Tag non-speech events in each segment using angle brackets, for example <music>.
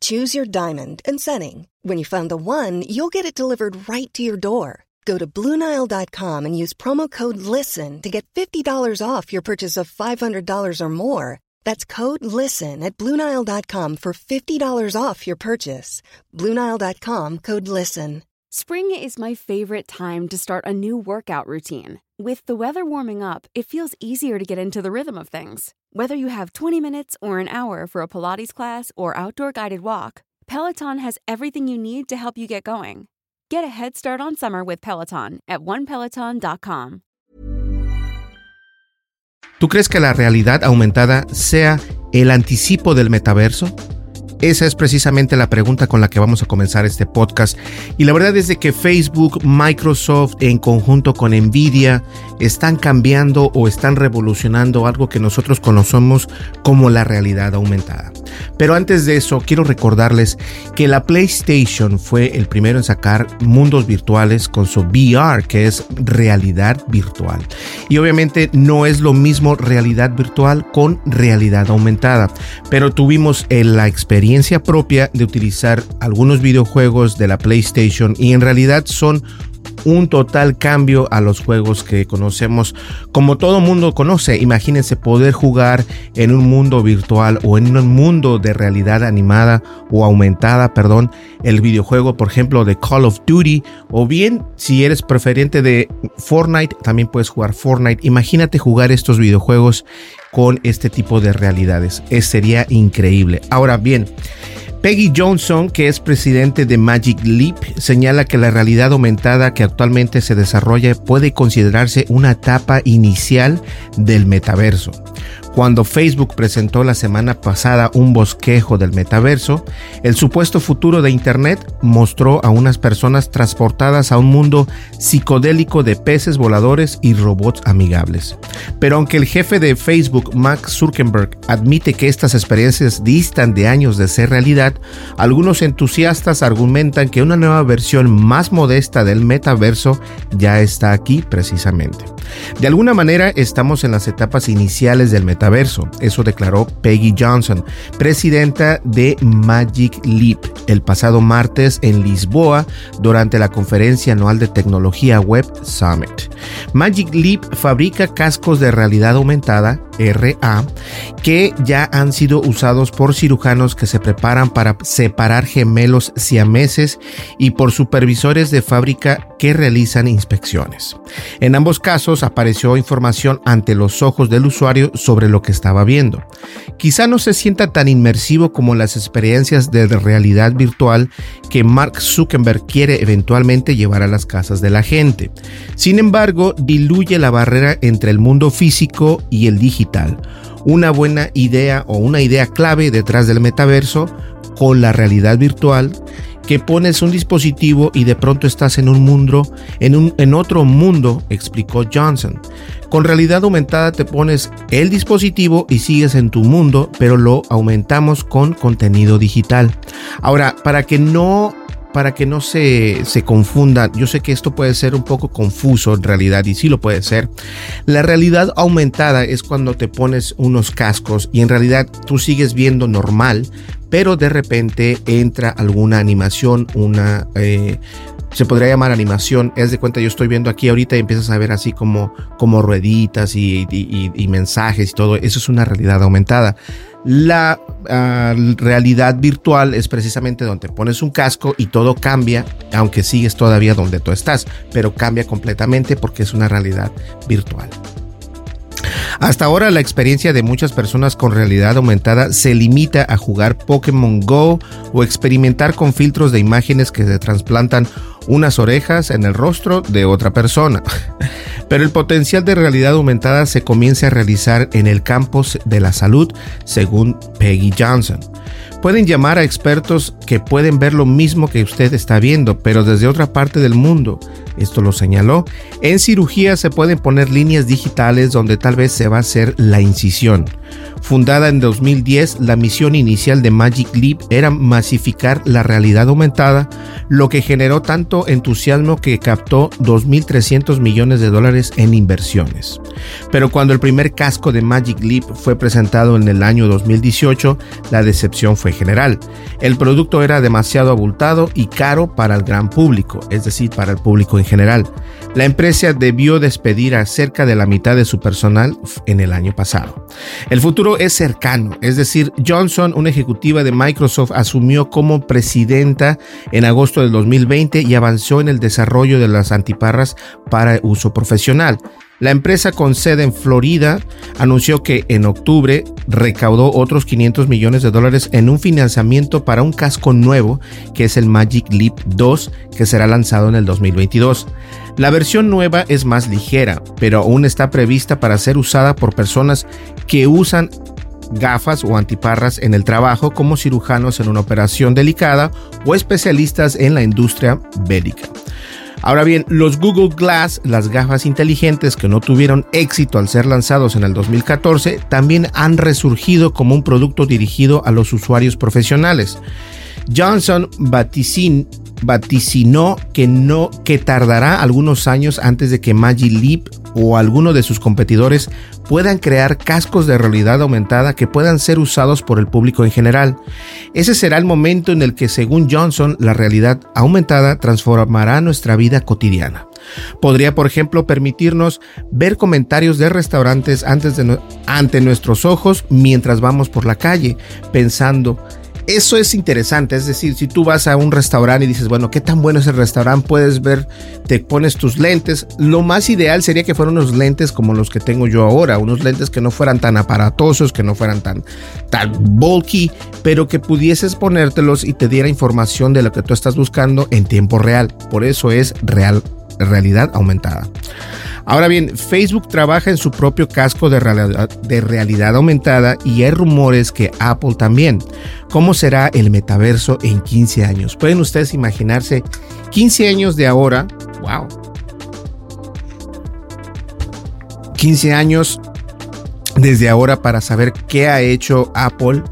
Choose your diamond and setting. When you find the one, you'll get it delivered right to your door. Go to Bluenile.com and use promo code LISTEN to get $50 off your purchase of $500 or more. That's code LISTEN at Bluenile.com for $50 off your purchase. Bluenile.com code LISTEN. Spring is my favorite time to start a new workout routine. With the weather warming up, it feels easier to get into the rhythm of things. Whether you have 20 minutes or an hour for a Pilates class or outdoor guided walk, Peloton has everything you need to help you get going. Get a head start on summer with Peloton at onepeloton.com. ¿Tú crees que la realidad aumentada sea el anticipo del metaverso? Esa es precisamente la pregunta con la que vamos a comenzar este podcast. Y la verdad es de que Facebook, Microsoft, en conjunto con Nvidia, están cambiando o están revolucionando algo que nosotros conocemos como la realidad aumentada. Pero antes de eso, quiero recordarles que la PlayStation fue el primero en sacar mundos virtuales con su VR, que es realidad virtual. Y obviamente no es lo mismo realidad virtual con realidad aumentada, pero tuvimos la experiencia propia de utilizar algunos videojuegos de la PlayStation y en realidad son un total cambio a los juegos que conocemos como todo mundo conoce. Imagínense poder jugar en un mundo virtual o en un mundo de realidad animada o aumentada, perdón, el videojuego, por ejemplo, de Call of Duty o bien si eres preferente de Fortnite, también puedes jugar Fortnite. Imagínate jugar estos videojuegos con este tipo de realidades. Es, sería increíble. Ahora bien, Peggy Johnson, que es presidente de Magic Leap, señala que la realidad aumentada que actualmente se desarrolla puede considerarse una etapa inicial del metaverso. Cuando Facebook presentó la semana pasada un bosquejo del metaverso, el supuesto futuro de Internet mostró a unas personas transportadas a un mundo psicodélico de peces voladores y robots amigables. Pero aunque el jefe de Facebook, Mark Zuckerberg, admite que estas experiencias distan de años de ser realidad, algunos entusiastas argumentan que una nueva versión más modesta del metaverso ya está aquí precisamente. De alguna manera estamos en las etapas iniciales del metaverso eso declaró Peggy Johnson, presidenta de Magic Leap, el pasado martes en Lisboa durante la conferencia anual de tecnología web Summit. Magic Leap fabrica cascos de realidad aumentada RA que ya han sido usados por cirujanos que se preparan para separar gemelos siameses y por supervisores de fábrica que realizan inspecciones. En ambos casos apareció información ante los ojos del usuario sobre lo que estaba viendo. Quizá no se sienta tan inmersivo como las experiencias de realidad virtual que Mark Zuckerberg quiere eventualmente llevar a las casas de la gente. Sin embargo, diluye la barrera entre el mundo físico y el digital. Una buena idea o una idea clave detrás del metaverso con la realidad virtual que pones un dispositivo y de pronto estás en un mundo, en, un, en otro mundo, explicó Johnson. Con realidad aumentada te pones el dispositivo y sigues en tu mundo, pero lo aumentamos con contenido digital. Ahora, para que no para que no se, se confunda, yo sé que esto puede ser un poco confuso en realidad y sí lo puede ser. La realidad aumentada es cuando te pones unos cascos y en realidad tú sigues viendo normal, pero de repente entra alguna animación, una... Eh, se podría llamar animación. Es de cuenta, yo estoy viendo aquí ahorita y empiezas a ver así como, como rueditas y, y mensajes y todo. Eso es una realidad aumentada. La ah, realidad virtual es precisamente donde pones un casco y todo cambia, aunque sigues todavía donde tú estás, pero cambia completamente porque es una realidad virtual. Hasta ahora la experiencia de muchas personas con realidad aumentada se limita a jugar Pokémon Go o experimentar con filtros de imágenes que se trasplantan unas orejas en el rostro de otra persona. <laughs> Pero el potencial de realidad aumentada se comienza a realizar en el campo de la salud, según Peggy Johnson. Pueden llamar a expertos que pueden ver lo mismo que usted está viendo, pero desde otra parte del mundo. Esto lo señaló. En cirugía se pueden poner líneas digitales donde tal vez se va a hacer la incisión. Fundada en 2010, la misión inicial de Magic Leap era masificar la realidad aumentada, lo que generó tanto entusiasmo que captó 2.300 millones de dólares en inversiones. Pero cuando el primer casco de Magic Leap fue presentado en el año 2018, la decepción fue general. El producto era demasiado abultado y caro para el gran público, es decir, para el público en general. La empresa debió despedir a cerca de la mitad de su personal en el año pasado. El futuro es cercano, es decir, Johnson, una ejecutiva de Microsoft, asumió como presidenta en agosto del 2020 y avanzó en el desarrollo de las antiparras para uso profesional. La empresa con sede en Florida anunció que en octubre recaudó otros 500 millones de dólares en un financiamiento para un casco nuevo que es el Magic Leap 2 que será lanzado en el 2022. La versión nueva es más ligera, pero aún está prevista para ser usada por personas que usan gafas o antiparras en el trabajo como cirujanos en una operación delicada o especialistas en la industria bélica. Ahora bien, los Google Glass, las gafas inteligentes que no tuvieron éxito al ser lanzados en el 2014, también han resurgido como un producto dirigido a los usuarios profesionales. Johnson vaticinó que no que tardará algunos años antes de que Magic Leap o alguno de sus competidores puedan crear cascos de realidad aumentada que puedan ser usados por el público en general. Ese será el momento en el que, según Johnson, la realidad aumentada transformará nuestra vida cotidiana. Podría, por ejemplo, permitirnos ver comentarios de restaurantes antes de ante nuestros ojos mientras vamos por la calle, pensando eso es interesante, es decir, si tú vas a un restaurante y dices, bueno, ¿qué tan bueno es el restaurante? Puedes ver, te pones tus lentes. Lo más ideal sería que fueran unos lentes como los que tengo yo ahora, unos lentes que no fueran tan aparatosos, que no fueran tan, tan bulky, pero que pudieses ponértelos y te diera información de lo que tú estás buscando en tiempo real. Por eso es real, realidad aumentada. Ahora bien, Facebook trabaja en su propio casco de realidad, aumentada y hay rumores que Apple también. ¿Cómo será el metaverso en 15 años? ¿Pueden ustedes imaginarse 15 años de ahora? ¡Wow! 15 años desde ahora para saber qué ha hecho Apple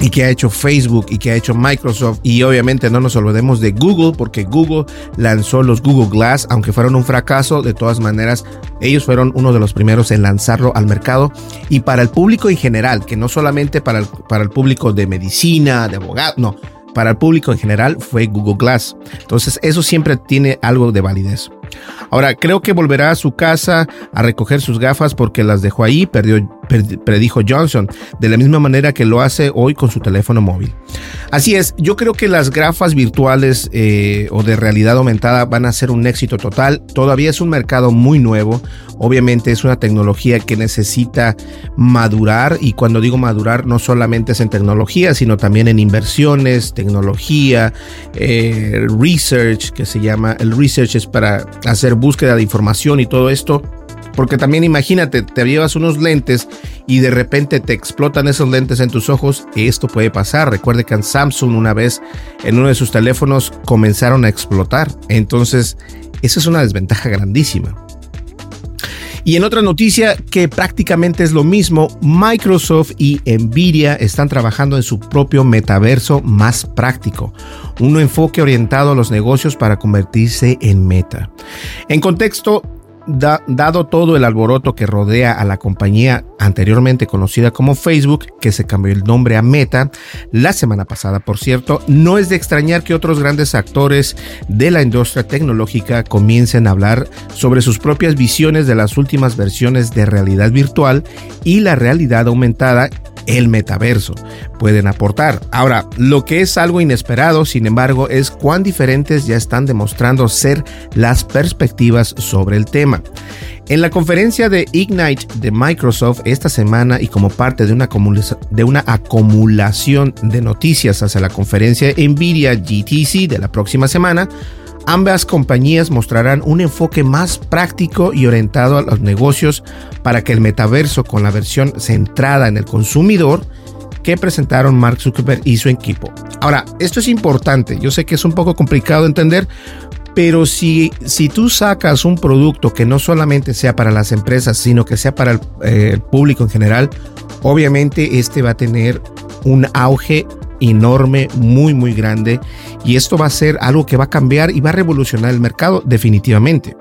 y que ha hecho Facebook y que ha hecho Microsoft. Y obviamente no nos olvidemos de Google porque Google lanzó los Google Glass aunque fueron un fracaso. De todas maneras ellos fueron uno de los primeros en lanzarlo al mercado. Y para el público en general que no solamente para el, para el público de medicina de abogado no para el público en general fue Google Glass. Entonces eso siempre tiene algo de validez. Ahora, creo que volverá a su casa a recoger sus gafas porque las dejó ahí, perdió, predijo Johnson, de la misma manera que lo hace hoy con su teléfono móvil. Así es, yo creo que las gafas virtuales eh, o de realidad aumentada van a ser un éxito total. Todavía es un mercado muy nuevo. Obviamente es una tecnología que necesita madurar y cuando digo madurar no solamente es en tecnología, sino también en inversiones, tecnología, eh, research, que se llama, el research es para hacer búsqueda de información y todo esto. Porque también imagínate, te llevas unos lentes y de repente te explotan esos lentes en tus ojos. Esto puede pasar. Recuerde que en Samsung una vez en uno de sus teléfonos comenzaron a explotar. Entonces, eso es una desventaja grandísima. Y en otra noticia que prácticamente es lo mismo, Microsoft y Nvidia están trabajando en su propio metaverso más práctico, un enfoque orientado a los negocios para convertirse en meta. En contexto, dado todo el alboroto que rodea a la compañía anteriormente conocida como Facebook, que se cambió el nombre a Meta la semana pasada, por cierto, no es de extrañar que otros grandes actores de la industria tecnológica comiencen a hablar sobre sus propias visiones de las últimas versiones de realidad virtual y la realidad aumentada el metaverso pueden aportar. Ahora, lo que es algo inesperado, sin embargo, es cuán diferentes ya están demostrando ser las perspectivas sobre el tema. En la conferencia de Ignite de Microsoft esta semana y como parte de una, de una acumulación de noticias hacia la conferencia Nvidia GTC de la próxima semana, Ambas compañías mostrarán un enfoque más práctico y orientado a los negocios para que el metaverso con la versión centrada en el consumidor que presentaron Mark Zuckerberg y su equipo. Ahora, esto es importante, yo sé que es un poco complicado de entender, pero si, si tú sacas un producto que no solamente sea para las empresas, sino que sea para el, eh, el público en general, obviamente este va a tener un auge enorme, muy, muy grande. Y esto va a ser algo que va a cambiar y va a revolucionar el mercado definitivamente.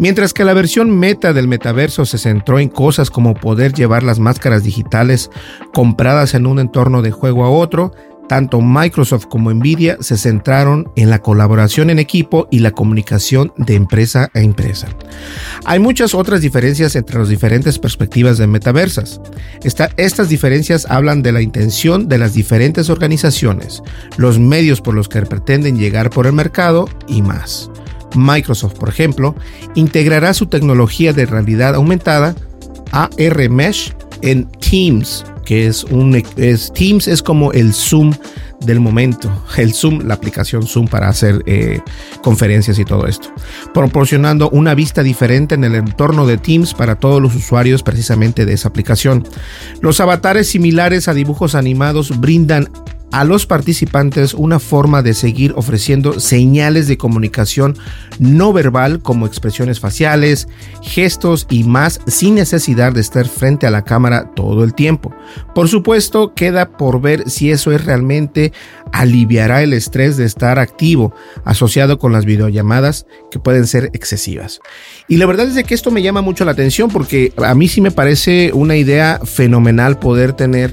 Mientras que la versión meta del metaverso se centró en cosas como poder llevar las máscaras digitales compradas en un entorno de juego a otro, tanto Microsoft como Nvidia se centraron en la colaboración en equipo y la comunicación de empresa a empresa. Hay muchas otras diferencias entre las diferentes perspectivas de metaversas. estas diferencias hablan de la intención de las diferentes organizaciones, los medios por los que pretenden llegar por el mercado y más. Microsoft, por ejemplo, integrará su tecnología de realidad aumentada AR Mesh en Teams que es un es, Teams es como el Zoom del momento, el Zoom, la aplicación Zoom para hacer eh, conferencias y todo esto, proporcionando una vista diferente en el entorno de Teams para todos los usuarios precisamente de esa aplicación. Los avatares similares a dibujos animados brindan a los participantes una forma de seguir ofreciendo señales de comunicación no verbal como expresiones faciales, gestos y más sin necesidad de estar frente a la cámara todo el tiempo. Por supuesto, queda por ver si eso es realmente aliviará el estrés de estar activo asociado con las videollamadas que pueden ser excesivas. Y la verdad es que esto me llama mucho la atención porque a mí sí me parece una idea fenomenal poder tener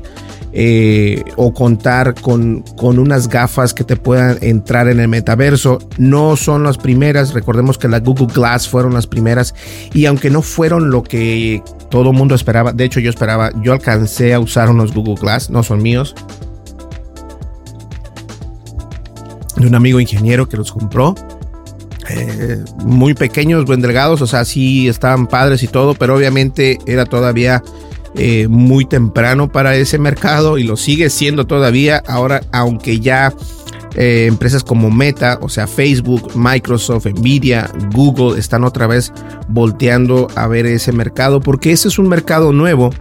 eh, o contar con, con unas gafas que te puedan entrar en el metaverso. No son las primeras, recordemos que las Google Glass fueron las primeras y aunque no fueron lo que todo mundo esperaba, de hecho yo esperaba, yo alcancé a usar unos Google Glass, no son míos, de un amigo ingeniero que los compró. Muy pequeños, buen delgados, o sea, sí estaban padres y todo, pero obviamente era todavía eh, muy temprano para ese mercado y lo sigue siendo todavía. Ahora, aunque ya eh, empresas como Meta, o sea, Facebook, Microsoft, Nvidia, Google están otra vez volteando a ver ese mercado porque ese es un mercado nuevo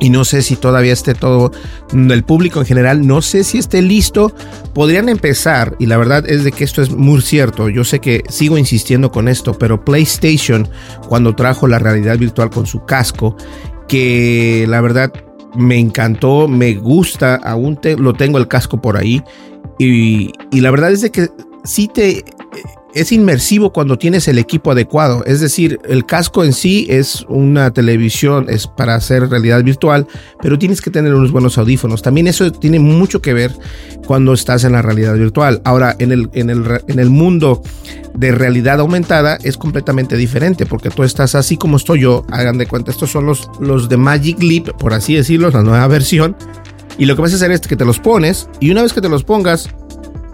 y no sé si todavía esté todo el público en general, no sé si esté listo. Podrían empezar, y la verdad es de que esto es muy cierto, yo sé que sigo insistiendo con esto, pero PlayStation cuando trajo la realidad virtual con su casco que la verdad me encantó, me gusta, aún lo tengo el casco por ahí. Y, y la verdad es de que sí te es inmersivo cuando tienes el equipo adecuado. Es decir, el casco en sí es una televisión, es para hacer realidad virtual, pero tienes que tener unos buenos audífonos. También eso tiene mucho que ver cuando estás en la realidad virtual. Ahora, en el, en el, en el mundo de realidad aumentada es completamente diferente porque tú estás así como estoy yo. Hagan de cuenta, estos son los, los de Magic Leap, por así decirlo, la nueva versión. Y lo que vas a hacer es que te los pones y una vez que te los pongas,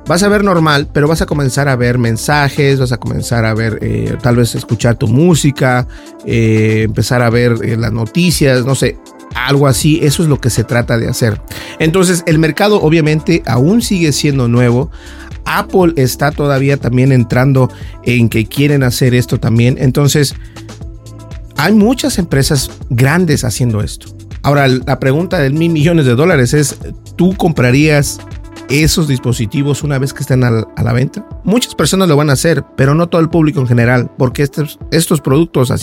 vas a ver normal, pero vas a comenzar a ver mensajes, vas a comenzar a ver, eh, tal vez escuchar tu música, eh, empezar a ver eh, las noticias, no sé, algo así, eso es lo que se trata de hacer. Entonces, el mercado obviamente aún sigue siendo nuevo. Apple está todavía también entrando en que quieren hacer esto también. Entonces, hay muchas empresas grandes haciendo esto. Ahora, la pregunta de mil millones de dólares es, ¿tú comprarías esos dispositivos una vez que estén a la, venta? Muchas personas lo van a hacer, pero no todo el público en general, porque estos, estos productos, al,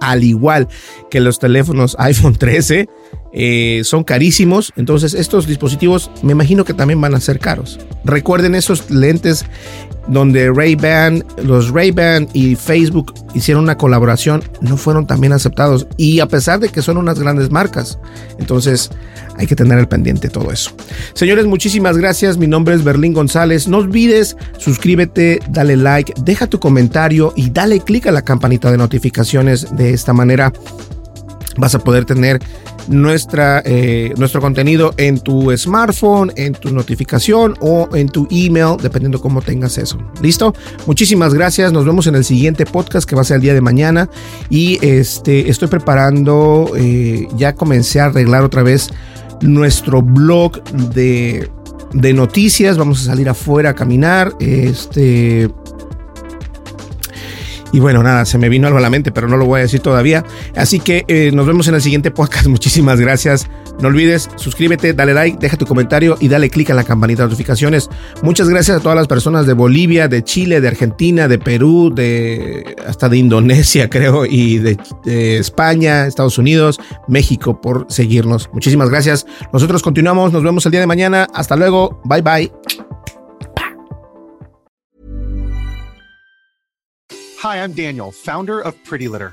al igual que los teléfonos <laughs> iPhone 13, eh, son carísimos, entonces estos dispositivos me imagino que también van a ser caros. Recuerden esos lentes donde Ray-Ban, los Ray-Ban y Facebook hicieron una colaboración, no fueron también aceptados y a pesar de que son unas grandes marcas. Entonces, hay que tener el pendiente todo eso. Señores, muchísimas gracias. Mi nombre es Berlín González. No olvides, suscríbete, dale like, deja tu comentario y dale click a la campanita de notificaciones. De esta manera vas a poder tener nuestra, eh, nuestro contenido en tu smartphone, en tu notificación o en tu email, dependiendo cómo tengas eso. ¿Listo? Muchísimas gracias. Nos vemos en el siguiente podcast que va a ser el día de mañana. Y este, estoy preparando, eh, ya comencé a arreglar otra vez nuestro blog de, de noticias. Vamos a salir afuera a caminar. Este y bueno, nada, se me vino algo a la mente, pero no lo voy a decir todavía. Así que eh, nos vemos en el siguiente podcast. <laughs> Muchísimas gracias. No olvides, suscríbete, dale like, deja tu comentario y dale click a la campanita de notificaciones. Muchas gracias a todas las personas de Bolivia, de Chile, de Argentina, de Perú, de hasta de Indonesia, <laughs> creo, y de, de España, Estados Unidos, México por seguirnos. Muchísimas gracias. Nosotros continuamos, nos vemos el día de mañana. Hasta luego. Bye bye. Hi, I'm Daniel, founder of Pretty Litter.